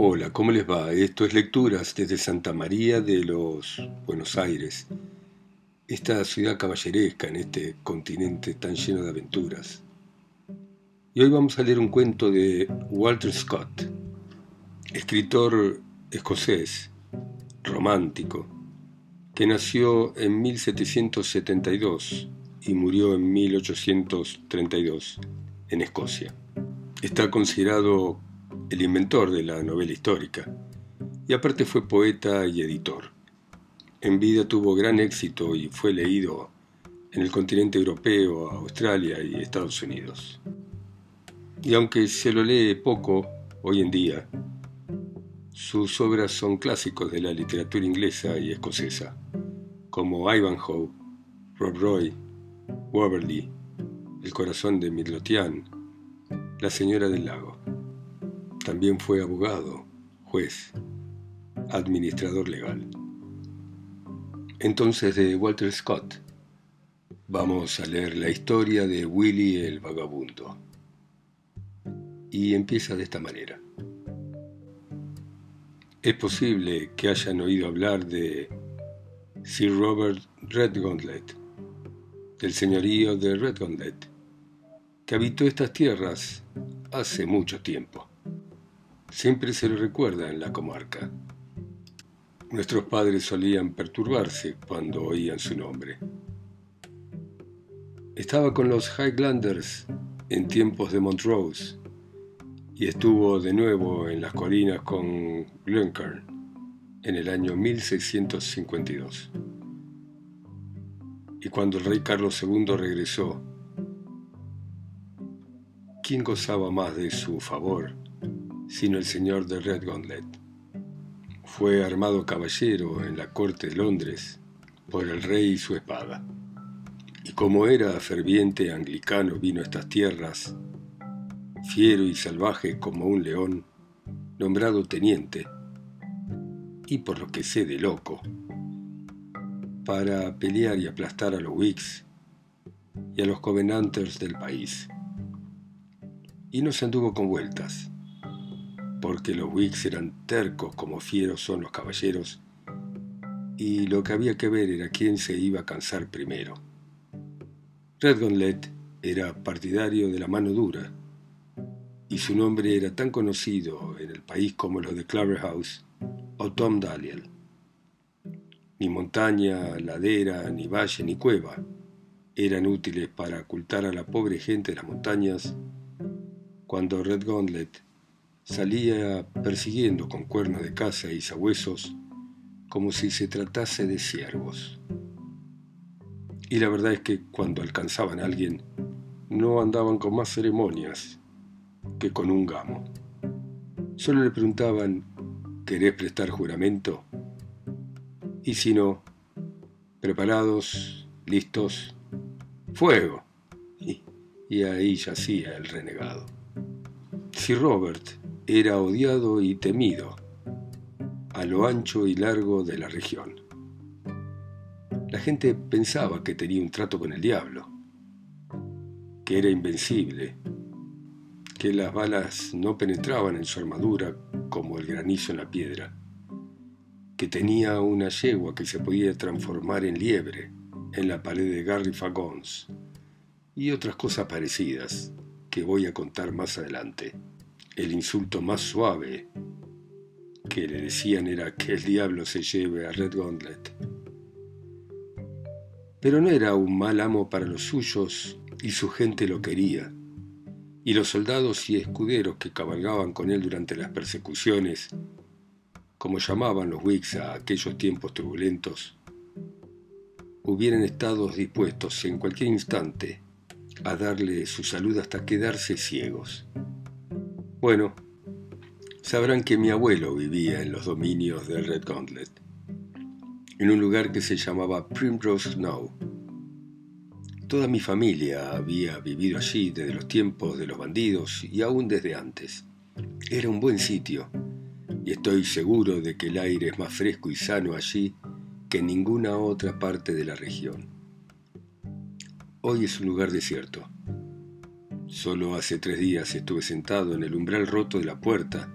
Hola, ¿cómo les va? Esto es Lecturas desde Santa María de los Buenos Aires, esta ciudad caballeresca en este continente tan lleno de aventuras. Y hoy vamos a leer un cuento de Walter Scott, escritor escocés, romántico, que nació en 1772 y murió en 1832 en Escocia. Está considerado el inventor de la novela histórica, y aparte fue poeta y editor. En vida tuvo gran éxito y fue leído en el continente europeo, Australia y Estados Unidos. Y aunque se lo lee poco hoy en día, sus obras son clásicos de la literatura inglesa y escocesa, como Ivanhoe, Rob Roy, Waverley, El corazón de Midlothian, La señora del lago. También fue abogado, juez, administrador legal. Entonces de Walter Scott vamos a leer la historia de Willy el vagabundo. Y empieza de esta manera. Es posible que hayan oído hablar de Sir Robert Redgauntlet, del señorío de Redgauntlet, que habitó estas tierras hace mucho tiempo. Siempre se lo recuerda en la comarca. Nuestros padres solían perturbarse cuando oían su nombre. Estaba con los Highlanders en tiempos de Montrose y estuvo de nuevo en las colinas con Glencairn en el año 1652. Y cuando el rey Carlos II regresó, ¿quién gozaba más de su favor sino el señor de Redgauntlet. Fue armado caballero en la corte de Londres por el rey y su espada. Y como era ferviente anglicano vino a estas tierras, fiero y salvaje como un león, nombrado teniente, y por lo que sé de loco, para pelear y aplastar a los Whigs y a los Covenanters del país. Y no se anduvo con vueltas porque los Whigs eran tercos como fieros son los caballeros, y lo que había que ver era quién se iba a cansar primero. Redgauntlet era partidario de la mano dura, y su nombre era tan conocido en el país como los de Claverhouse o Tom Daliel. Ni montaña, ladera, ni valle, ni cueva eran útiles para ocultar a la pobre gente de las montañas cuando Redgauntlet salía persiguiendo con cuernos de caza y sabuesos como si se tratase de ciervos. Y la verdad es que cuando alcanzaban a alguien, no andaban con más ceremonias que con un gamo. Solo le preguntaban, ¿querés prestar juramento? Y si no, preparados, listos, fuego. Y, y ahí yacía el renegado. Si Robert era odiado y temido a lo ancho y largo de la región. La gente pensaba que tenía un trato con el diablo, que era invencible, que las balas no penetraban en su armadura como el granizo en la piedra, que tenía una yegua que se podía transformar en liebre en la pared de Gary Fagons y otras cosas parecidas que voy a contar más adelante. El insulto más suave que le decían era que el diablo se lleve a Red Gauntlet. Pero no era un mal amo para los suyos y su gente lo quería. Y los soldados y escuderos que cabalgaban con él durante las persecuciones, como llamaban los Whigs a aquellos tiempos turbulentos, hubieran estado dispuestos en cualquier instante a darle su salud hasta quedarse ciegos. Bueno, sabrán que mi abuelo vivía en los dominios del Red Gauntlet, en un lugar que se llamaba Primrose Knowe. Toda mi familia había vivido allí desde los tiempos de los bandidos y aún desde antes. Era un buen sitio y estoy seguro de que el aire es más fresco y sano allí que en ninguna otra parte de la región. Hoy es un lugar desierto Solo hace tres días estuve sentado en el umbral roto de la puerta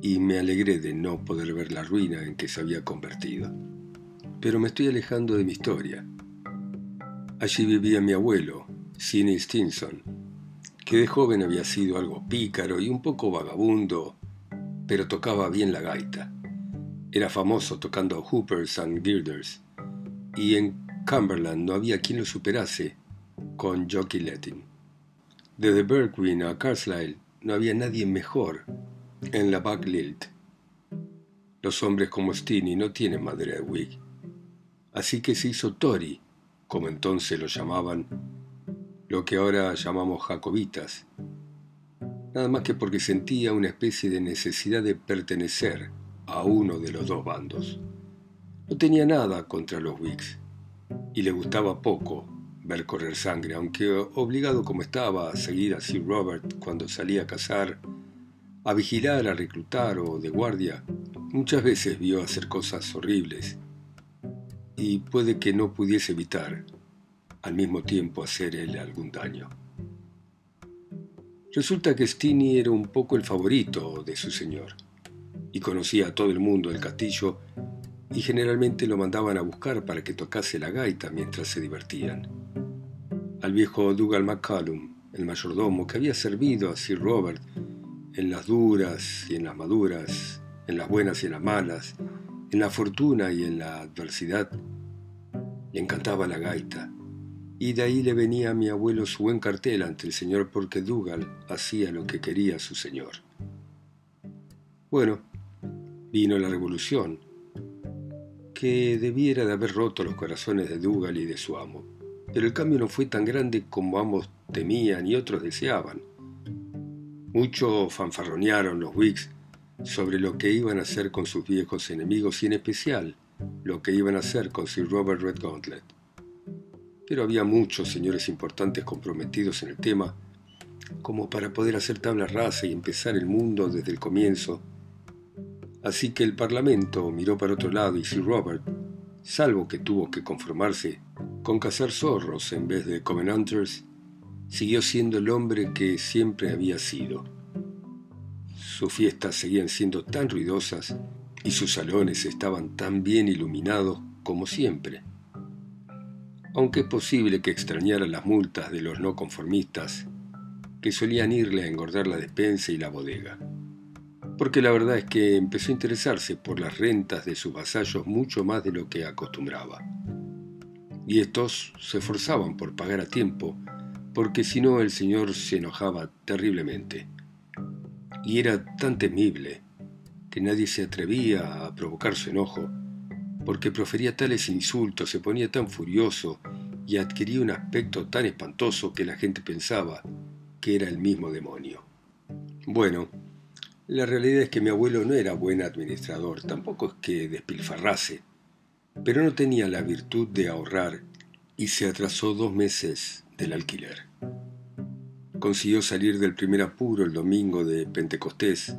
y me alegré de no poder ver la ruina en que se había convertido. Pero me estoy alejando de mi historia. Allí vivía mi abuelo, Sidney Stinson, que de joven había sido algo pícaro y un poco vagabundo, pero tocaba bien la gaita. Era famoso tocando hoopers and girders, y en Cumberland no había quien lo superase con Jockey Letting. Desde Berkwin a Carlisle no había nadie mejor en la Back Lilt. Los hombres como Steenie no tienen madera de wig. Así que se hizo Tory, como entonces lo llamaban, lo que ahora llamamos jacobitas, nada más que porque sentía una especie de necesidad de pertenecer a uno de los dos bandos. No tenía nada contra los Whigs y le gustaba poco ver correr sangre, aunque obligado como estaba a seguir a Sir Robert cuando salía a cazar, a vigilar, a reclutar o de guardia, muchas veces vio hacer cosas horribles y puede que no pudiese evitar al mismo tiempo hacer él algún daño. Resulta que Stini era un poco el favorito de su señor y conocía a todo el mundo del castillo y generalmente lo mandaban a buscar para que tocase la gaita mientras se divertían. Al viejo Dougal McCallum, el mayordomo que había servido a Sir Robert en las duras y en las maduras, en las buenas y en las malas, en la fortuna y en la adversidad, le encantaba la gaita, y de ahí le venía a mi abuelo su buen cartel ante el señor porque Dougal hacía lo que quería su señor. Bueno, vino la revolución, que debiera de haber roto los corazones de Dougal y de su amo. Pero el cambio no fue tan grande como ambos temían y otros deseaban. Muchos fanfarronearon los Whigs sobre lo que iban a hacer con sus viejos enemigos y en especial lo que iban a hacer con Sir Robert Redgauntlet. Pero había muchos señores importantes comprometidos en el tema como para poder hacer tabla rasa y empezar el mundo desde el comienzo Así que el Parlamento miró para otro lado y Sir Robert, salvo que tuvo que conformarse con cazar zorros en vez de Covenanters, siguió siendo el hombre que siempre había sido. Sus fiestas seguían siendo tan ruidosas y sus salones estaban tan bien iluminados como siempre. Aunque es posible que extrañara las multas de los no conformistas que solían irle a engordar la despensa y la bodega porque la verdad es que empezó a interesarse por las rentas de sus vasallos mucho más de lo que acostumbraba. Y estos se esforzaban por pagar a tiempo, porque si no el señor se enojaba terriblemente. Y era tan temible que nadie se atrevía a provocar su enojo, porque profería tales insultos, se ponía tan furioso y adquiría un aspecto tan espantoso que la gente pensaba que era el mismo demonio. Bueno, la realidad es que mi abuelo no era buen administrador, tampoco es que despilfarrase, pero no tenía la virtud de ahorrar y se atrasó dos meses del alquiler. Consiguió salir del primer apuro el domingo de Pentecostés,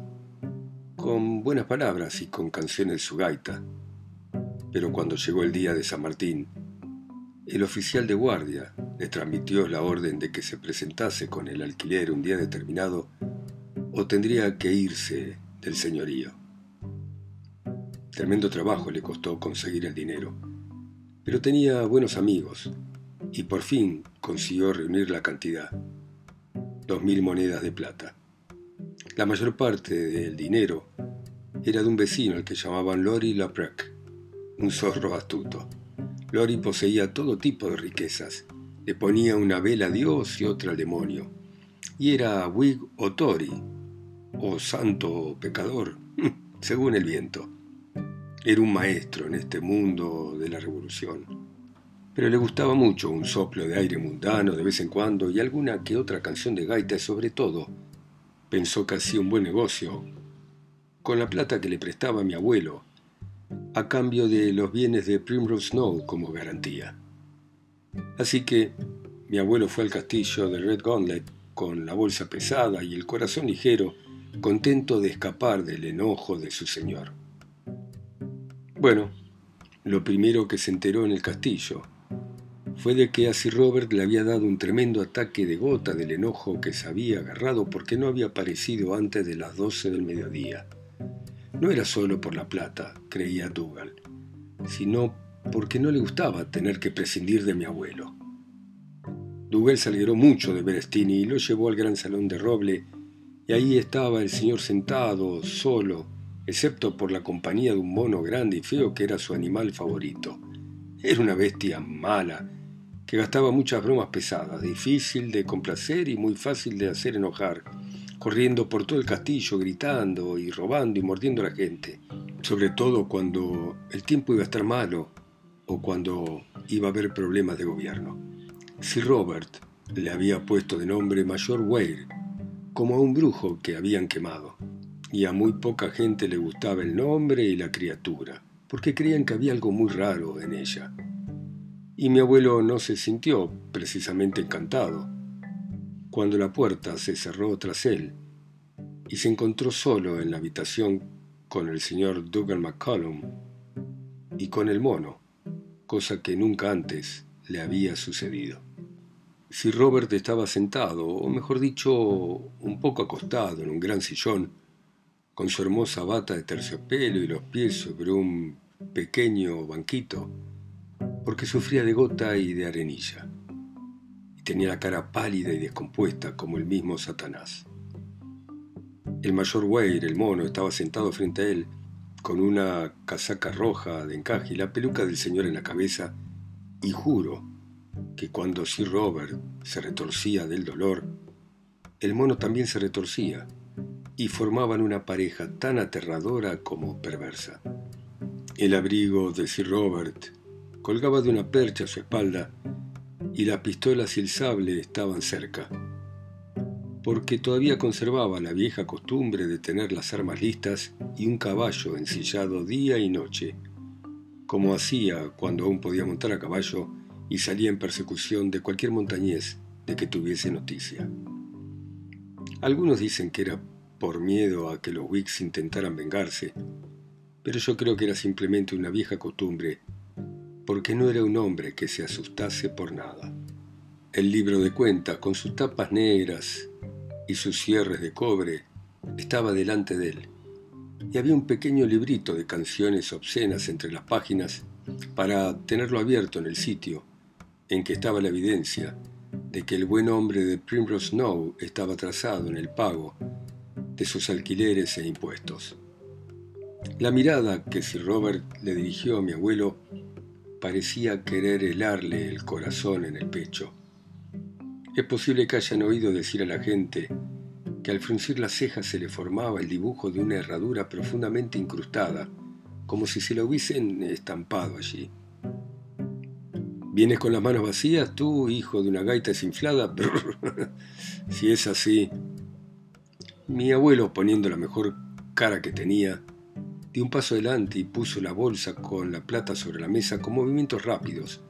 con buenas palabras y con canciones su gaita, pero cuando llegó el día de San Martín, el oficial de guardia le transmitió la orden de que se presentase con el alquiler un día determinado o tendría que irse del señorío. Tremendo trabajo le costó conseguir el dinero, pero tenía buenos amigos y por fin consiguió reunir la cantidad, dos mil monedas de plata. La mayor parte del dinero era de un vecino al que llamaban Lori Laprec, un zorro astuto. Lori poseía todo tipo de riquezas, le ponía una vela a Dios y otra al demonio, y era Whig o Tory, o santo o pecador, según el viento. Era un maestro en este mundo de la revolución. Pero le gustaba mucho un soplo de aire mundano de vez en cuando y alguna que otra canción de gaita sobre todo pensó que hacía un buen negocio con la plata que le prestaba mi abuelo a cambio de los bienes de Primrose Snow como garantía. Así que mi abuelo fue al castillo de Red Gauntlet con la bolsa pesada y el corazón ligero contento de escapar del enojo de su señor. Bueno, lo primero que se enteró en el castillo fue de que a Sir Robert le había dado un tremendo ataque de gota del enojo que se había agarrado porque no había aparecido antes de las doce del mediodía. no era solo por la plata, creía Dougal, sino porque no le gustaba tener que prescindir de mi abuelo. Dougal se alegró mucho de ver a Stini y lo llevó al gran salón de roble, y ahí estaba el señor sentado, solo, excepto por la compañía de un mono grande y feo que era su animal favorito. Era una bestia mala, que gastaba muchas bromas pesadas, difícil de complacer y muy fácil de hacer enojar, corriendo por todo el castillo, gritando y robando y mordiendo a la gente, sobre todo cuando el tiempo iba a estar malo o cuando iba a haber problemas de gobierno. Sir Robert le había puesto de nombre Mayor Weir, como a un brujo que habían quemado y a muy poca gente le gustaba el nombre y la criatura, porque creían que había algo muy raro en ella. Y mi abuelo no se sintió precisamente encantado cuando la puerta se cerró tras él y se encontró solo en la habitación con el señor Dougal McCollum y con el mono, cosa que nunca antes le había sucedido. Si Robert estaba sentado, o mejor dicho, un poco acostado en un gran sillón, con su hermosa bata de terciopelo y los pies sobre un pequeño banquito, porque sufría de gota y de arenilla, y tenía la cara pálida y descompuesta como el mismo Satanás. El mayor Weir, el mono, estaba sentado frente a él, con una casaca roja de encaje y la peluca del señor en la cabeza, y juro que cuando Sir Robert se retorcía del dolor, el mono también se retorcía y formaban una pareja tan aterradora como perversa. El abrigo de Sir Robert colgaba de una percha a su espalda y las pistolas y el sable estaban cerca, porque todavía conservaba la vieja costumbre de tener las armas listas y un caballo ensillado día y noche, como hacía cuando aún podía montar a caballo y salía en persecución de cualquier montañés de que tuviese noticia. Algunos dicen que era por miedo a que los Wicks intentaran vengarse, pero yo creo que era simplemente una vieja costumbre, porque no era un hombre que se asustase por nada. El libro de cuentas, con sus tapas negras y sus cierres de cobre, estaba delante de él, y había un pequeño librito de canciones obscenas entre las páginas para tenerlo abierto en el sitio en que estaba la evidencia de que el buen hombre de Primrose Snow estaba trazado en el pago de sus alquileres e impuestos. La mirada que Sir Robert le dirigió a mi abuelo parecía querer helarle el corazón en el pecho. Es posible que hayan oído decir a la gente que al fruncir las cejas se le formaba el dibujo de una herradura profundamente incrustada, como si se la hubiesen estampado allí. ¿Vienes con las manos vacías, tú, hijo de una gaita desinflada? si es así, mi abuelo, poniendo la mejor cara que tenía, dio un paso adelante y puso la bolsa con la plata sobre la mesa con movimientos rápidos,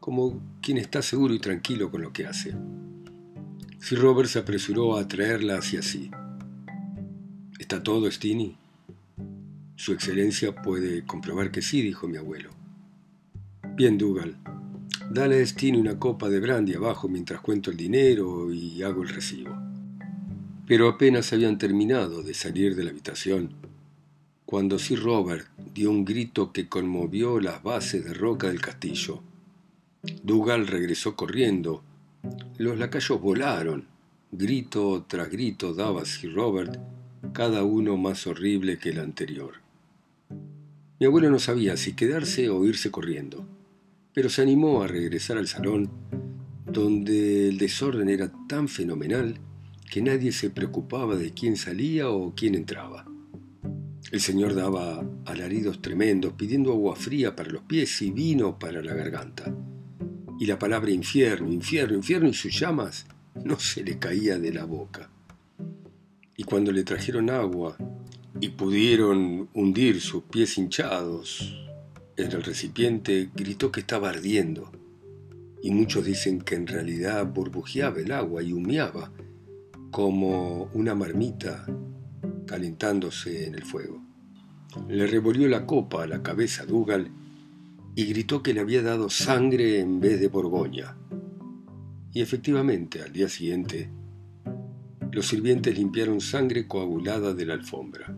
como quien está seguro y tranquilo con lo que hace. Sir Robert se apresuró a traerla hacia sí. ¿Está todo, Stini? Su excelencia puede comprobar que sí, dijo mi abuelo. Bien, Dougal. Dale a Stini una copa de brandy abajo mientras cuento el dinero y hago el recibo. Pero apenas habían terminado de salir de la habitación, cuando Sir Robert dio un grito que conmovió las bases de roca del castillo. Dougal regresó corriendo. Los lacayos volaron. Grito tras grito daba Sir Robert, cada uno más horrible que el anterior. Mi abuelo no sabía si quedarse o irse corriendo, pero se animó a regresar al salón, donde el desorden era tan fenomenal que nadie se preocupaba de quién salía o quién entraba. El señor daba alaridos tremendos pidiendo agua fría para los pies y vino para la garganta. Y la palabra infierno, infierno, infierno y sus llamas no se le caía de la boca. Y cuando le trajeron agua y pudieron hundir sus pies hinchados en el recipiente, gritó que estaba ardiendo. Y muchos dicen que en realidad burbujeaba el agua y humeaba como una marmita calentándose en el fuego. Le revolvió la copa a la cabeza a Dougal y gritó que le había dado sangre en vez de Borgoña. Y efectivamente, al día siguiente, los sirvientes limpiaron sangre coagulada de la alfombra.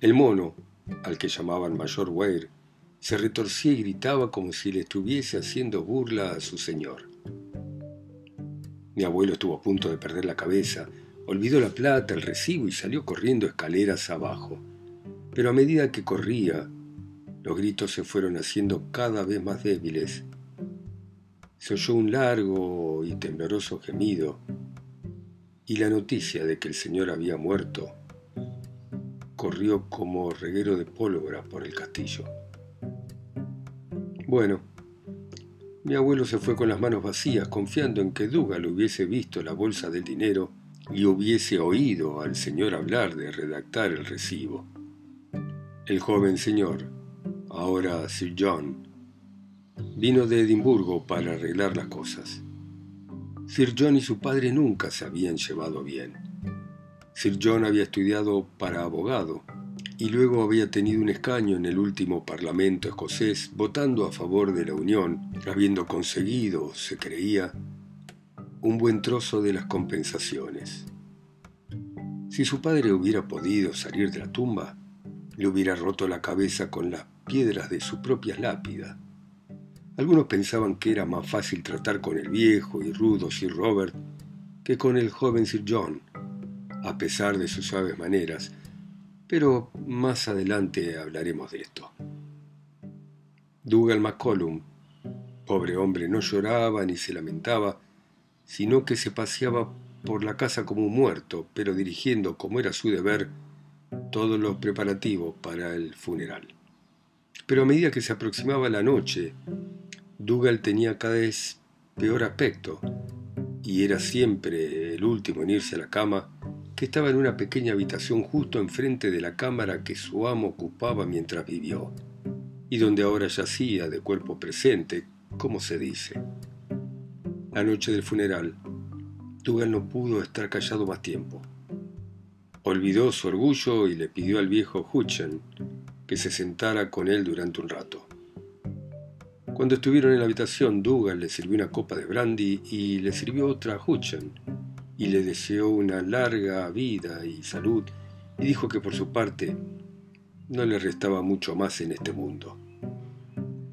El mono, al que llamaban Mayor Weir, se retorcía y gritaba como si le estuviese haciendo burla a su señor. Mi abuelo estuvo a punto de perder la cabeza, olvidó la plata, el recibo y salió corriendo escaleras abajo. Pero a medida que corría, los gritos se fueron haciendo cada vez más débiles. Se oyó un largo y tembloroso gemido, y la noticia de que el señor había muerto corrió como reguero de pólvora por el castillo. Bueno, mi abuelo se fue con las manos vacías, confiando en que Dougal hubiese visto la bolsa del dinero y hubiese oído al señor hablar de redactar el recibo. El joven señor, ahora Sir John, vino de Edimburgo para arreglar las cosas. Sir John y su padre nunca se habían llevado bien. Sir John había estudiado para abogado y luego había tenido un escaño en el último Parlamento escocés votando a favor de la Unión, habiendo conseguido, se creía, un buen trozo de las compensaciones. Si su padre hubiera podido salir de la tumba, le hubiera roto la cabeza con las piedras de su propia lápida. Algunos pensaban que era más fácil tratar con el viejo y rudo Sir Robert que con el joven Sir John, a pesar de sus suaves maneras, pero más adelante hablaremos de esto. Dougal McCollum, pobre hombre, no lloraba ni se lamentaba, sino que se paseaba por la casa como un muerto, pero dirigiendo, como era su deber, todos los preparativos para el funeral. Pero a medida que se aproximaba la noche, Dougal tenía cada vez peor aspecto, y era siempre el último en irse a la cama, estaba en una pequeña habitación justo enfrente de la cámara que su amo ocupaba mientras vivió, y donde ahora yacía de cuerpo presente, como se dice. La noche del funeral, Dougal no pudo estar callado más tiempo. Olvidó su orgullo y le pidió al viejo Hutchen que se sentara con él durante un rato. Cuando estuvieron en la habitación, Dougal le sirvió una copa de brandy y le sirvió otra a Hutchen, y le deseó una larga vida y salud y dijo que por su parte no le restaba mucho más en este mundo.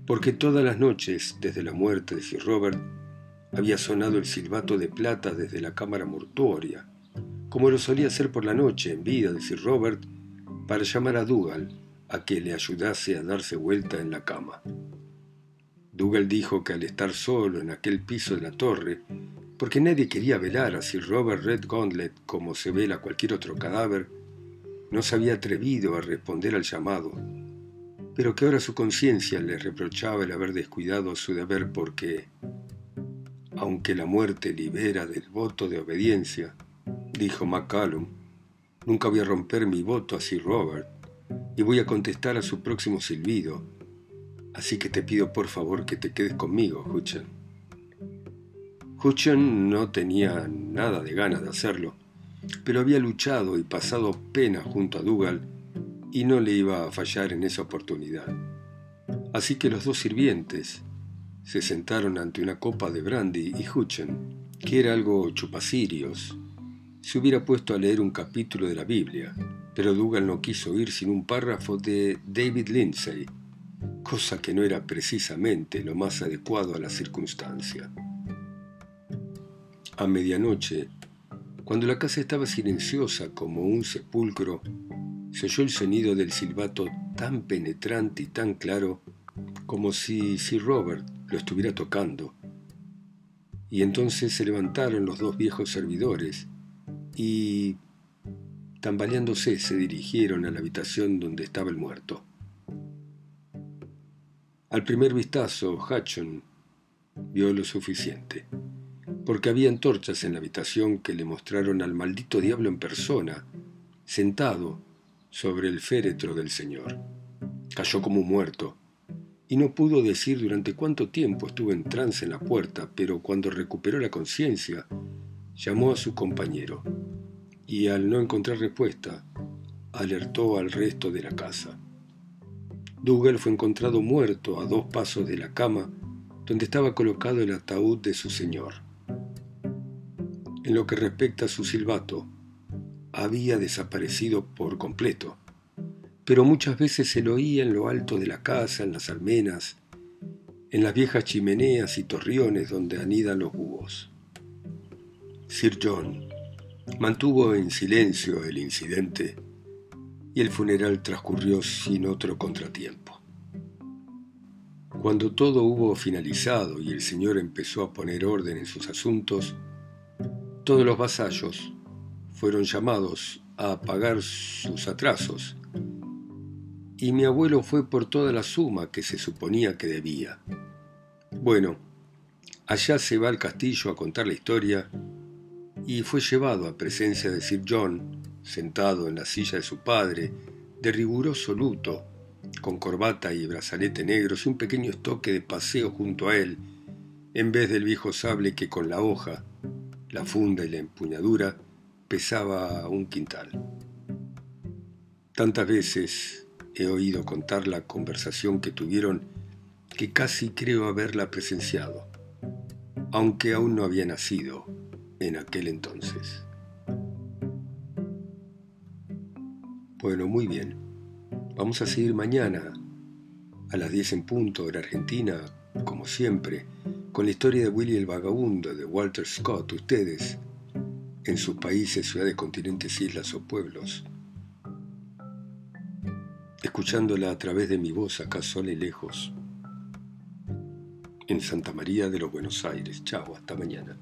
Porque todas las noches, desde la muerte de Sir Robert, había sonado el silbato de plata desde la cámara mortuoria, como lo solía hacer por la noche en vida de Sir Robert, para llamar a Dougal a que le ayudase a darse vuelta en la cama. Dougal dijo que al estar solo en aquel piso de la torre, porque nadie quería velar a Sir Robert Red Gauntlet como se vela cualquier otro cadáver, no se había atrevido a responder al llamado, pero que ahora su conciencia le reprochaba el haber descuidado su deber porque, aunque la muerte libera del voto de obediencia, dijo McCallum, nunca voy a romper mi voto a Sir Robert y voy a contestar a su próximo silbido, así que te pido por favor que te quedes conmigo, Hutchen. Hutchen no tenía nada de ganas de hacerlo, pero había luchado y pasado pena junto a Dougal y no le iba a fallar en esa oportunidad. Así que los dos sirvientes se sentaron ante una copa de brandy y Hutchen, que era algo chupacirios, se hubiera puesto a leer un capítulo de la Biblia, pero Dougal no quiso ir sin un párrafo de David Lindsay, cosa que no era precisamente lo más adecuado a la circunstancia. A medianoche, cuando la casa estaba silenciosa como un sepulcro, se oyó el sonido del silbato tan penetrante y tan claro como si Sir Robert lo estuviera tocando. Y entonces se levantaron los dos viejos servidores y, tambaleándose, se dirigieron a la habitación donde estaba el muerto. Al primer vistazo, Hutchon vio lo suficiente porque había antorchas en la habitación que le mostraron al maldito diablo en persona, sentado sobre el féretro del Señor. Cayó como muerto, y no pudo decir durante cuánto tiempo estuvo en trance en la puerta, pero cuando recuperó la conciencia, llamó a su compañero, y al no encontrar respuesta, alertó al resto de la casa. Dougal fue encontrado muerto a dos pasos de la cama donde estaba colocado el ataúd de su señor. En lo que respecta a su silbato, había desaparecido por completo, pero muchas veces se lo oía en lo alto de la casa, en las almenas, en las viejas chimeneas y torriones donde anidan los búhos. Sir John mantuvo en silencio el incidente y el funeral transcurrió sin otro contratiempo. Cuando todo hubo finalizado y el señor empezó a poner orden en sus asuntos, todos los vasallos fueron llamados a pagar sus atrasos y mi abuelo fue por toda la suma que se suponía que debía. Bueno, allá se va al castillo a contar la historia y fue llevado a presencia de Sir John, sentado en la silla de su padre, de riguroso luto, con corbata y brazalete negros y un pequeño estoque de paseo junto a él, en vez del viejo sable que con la hoja, la funda y la empuñadura pesaba un quintal. Tantas veces he oído contar la conversación que tuvieron que casi creo haberla presenciado, aunque aún no había nacido en aquel entonces. Bueno, muy bien. Vamos a seguir mañana a las 10 en punto en Argentina, como siempre, con la historia de Willy el Vagabundo de Walter Scott. Ustedes, en sus países, ciudades, continentes, islas o pueblos, escuchándola a través de mi voz acá sola y lejos, en Santa María de los Buenos Aires. Chao, hasta mañana.